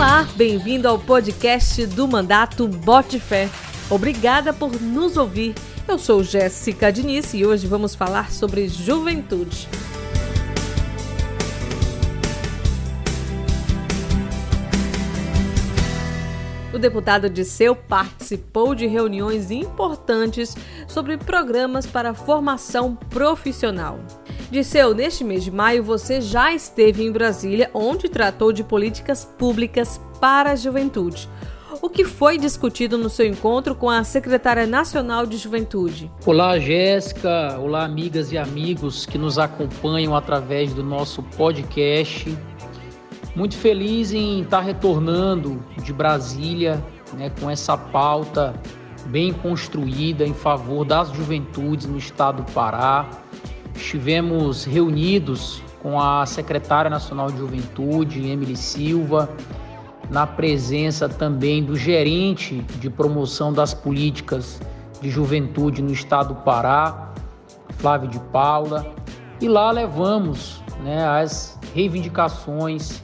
Olá, bem-vindo ao podcast do Mandato Bote Fé. Obrigada por nos ouvir. Eu sou Jéssica Diniz e hoje vamos falar sobre juventude. O deputado Disseu participou de reuniões importantes sobre programas para formação profissional. Disseu, neste mês de maio você já esteve em Brasília, onde tratou de políticas públicas para a juventude. O que foi discutido no seu encontro com a secretária nacional de juventude? Olá, Jéssica. Olá, amigas e amigos que nos acompanham através do nosso podcast. Muito feliz em estar retornando de Brasília né, com essa pauta bem construída em favor das juventudes no estado do Pará. Estivemos reunidos com a secretária nacional de juventude, Emily Silva, na presença também do gerente de promoção das políticas de juventude no estado do Pará, Flávio de Paula, e lá levamos né, as reivindicações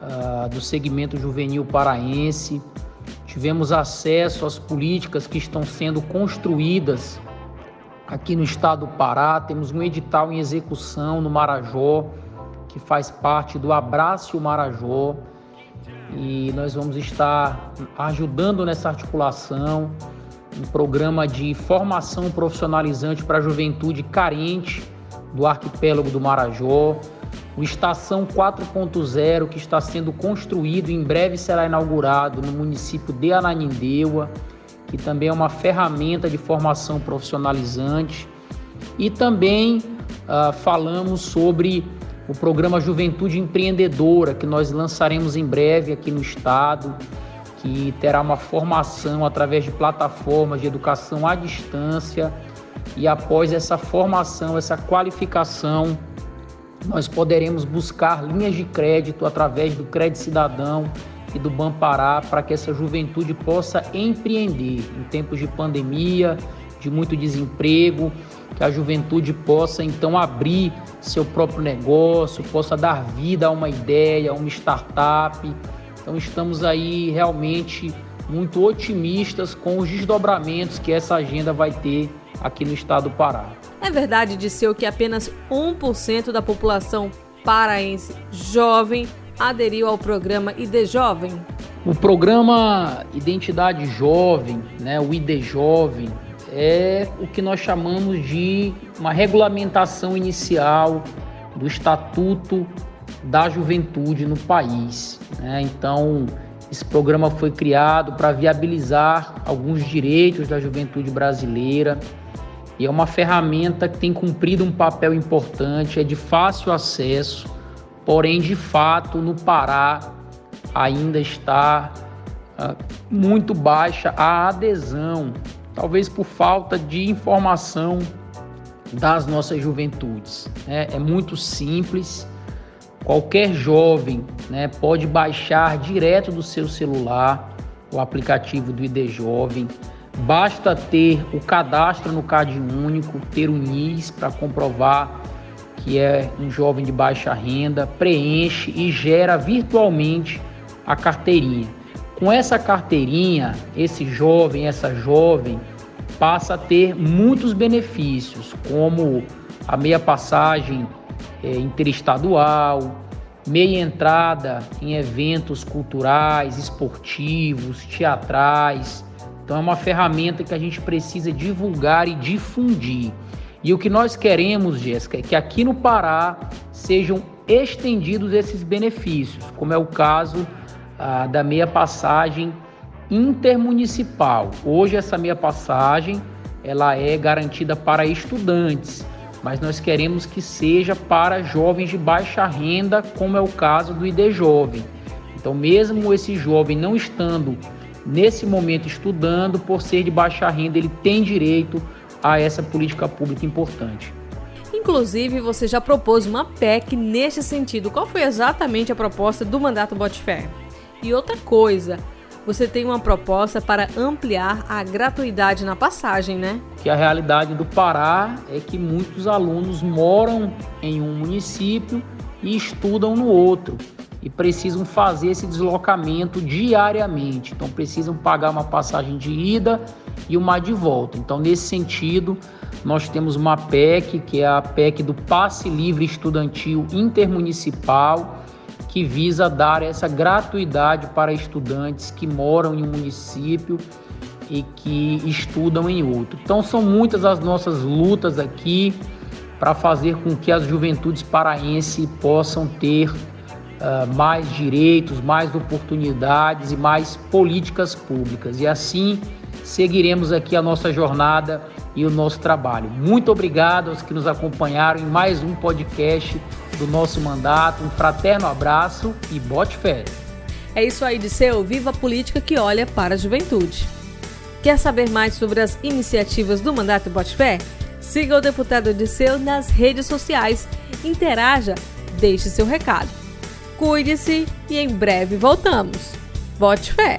uh, do segmento juvenil paraense, tivemos acesso às políticas que estão sendo construídas aqui no estado do Pará, temos um edital em execução no Marajó, que faz parte do Abraço Marajó, e nós vamos estar ajudando nessa articulação, um programa de formação profissionalizante para a juventude carente do arquipélago do Marajó, o Estação 4.0 que está sendo construído, em breve será inaugurado no município de Ananindeua, que também é uma ferramenta de formação profissionalizante. E também uh, falamos sobre o programa Juventude Empreendedora, que nós lançaremos em breve aqui no estado, que terá uma formação através de plataformas de educação à distância. E após essa formação, essa qualificação, nós poderemos buscar linhas de crédito através do Crédito Cidadão e do Bampará para que essa juventude possa empreender em tempos de pandemia, de muito desemprego, que a juventude possa então abrir seu próprio negócio, possa dar vida a uma ideia, a uma startup. Então estamos aí realmente muito otimistas com os desdobramentos que essa agenda vai ter aqui no estado do Pará. É verdade, Disseu, que apenas 1% da população paraense jovem aderiu ao programa ID Jovem? O programa Identidade Jovem, né, o ID Jovem, é o que nós chamamos de uma regulamentação inicial do Estatuto da Juventude no país. Né? Então, esse programa foi criado para viabilizar alguns direitos da juventude brasileira e é uma ferramenta que tem cumprido um papel importante, é de fácil acesso, porém, de fato, no Pará ainda está uh, muito baixa a adesão, talvez por falta de informação das nossas juventudes. Né? É muito simples, qualquer jovem né, pode baixar direto do seu celular o aplicativo do ID Jovem Basta ter o cadastro no CAD único, ter o NIS para comprovar que é um jovem de baixa renda, preenche e gera virtualmente a carteirinha. Com essa carteirinha, esse jovem, essa jovem passa a ter muitos benefícios, como a meia passagem é, interestadual, meia entrada em eventos culturais, esportivos, teatrais, então é uma ferramenta que a gente precisa divulgar e difundir. E o que nós queremos, Jéssica, é que aqui no Pará sejam estendidos esses benefícios, como é o caso ah, da meia passagem intermunicipal. Hoje essa meia passagem ela é garantida para estudantes, mas nós queremos que seja para jovens de baixa renda, como é o caso do ID Jovem. Então, mesmo esse jovem não estando nesse momento estudando, por ser de baixa renda, ele tem direito a essa política pública importante. Inclusive, você já propôs uma PEC nesse sentido. Qual foi exatamente a proposta do mandato Botifé? E outra coisa, você tem uma proposta para ampliar a gratuidade na passagem, né? Que a realidade do Pará é que muitos alunos moram em um município e estudam no outro. e precisam fazer esse deslocamento diariamente. Então precisam pagar uma passagem de ida e uma de volta. Então nesse sentido, nós temos uma PEC, que é a PEC do Passe Livre Estudantil Intermunicipal, que visa dar essa gratuidade para estudantes que moram em um município e que estudam em outro. Então são muitas as nossas lutas aqui para fazer com que as juventudes paraenses possam ter uh, mais direitos, mais oportunidades e mais políticas públicas. E assim seguiremos aqui a nossa jornada e o nosso trabalho. Muito obrigado aos que nos acompanharam em mais um podcast do nosso mandato. Um fraterno abraço e bote fé. É isso aí, Disseu. Viva a política que olha para a juventude. Quer saber mais sobre as iniciativas do Mandato Bote Fé? Siga o deputado Disseu nas redes sociais, interaja, deixe seu recado. Cuide-se e em breve voltamos. Bote fé!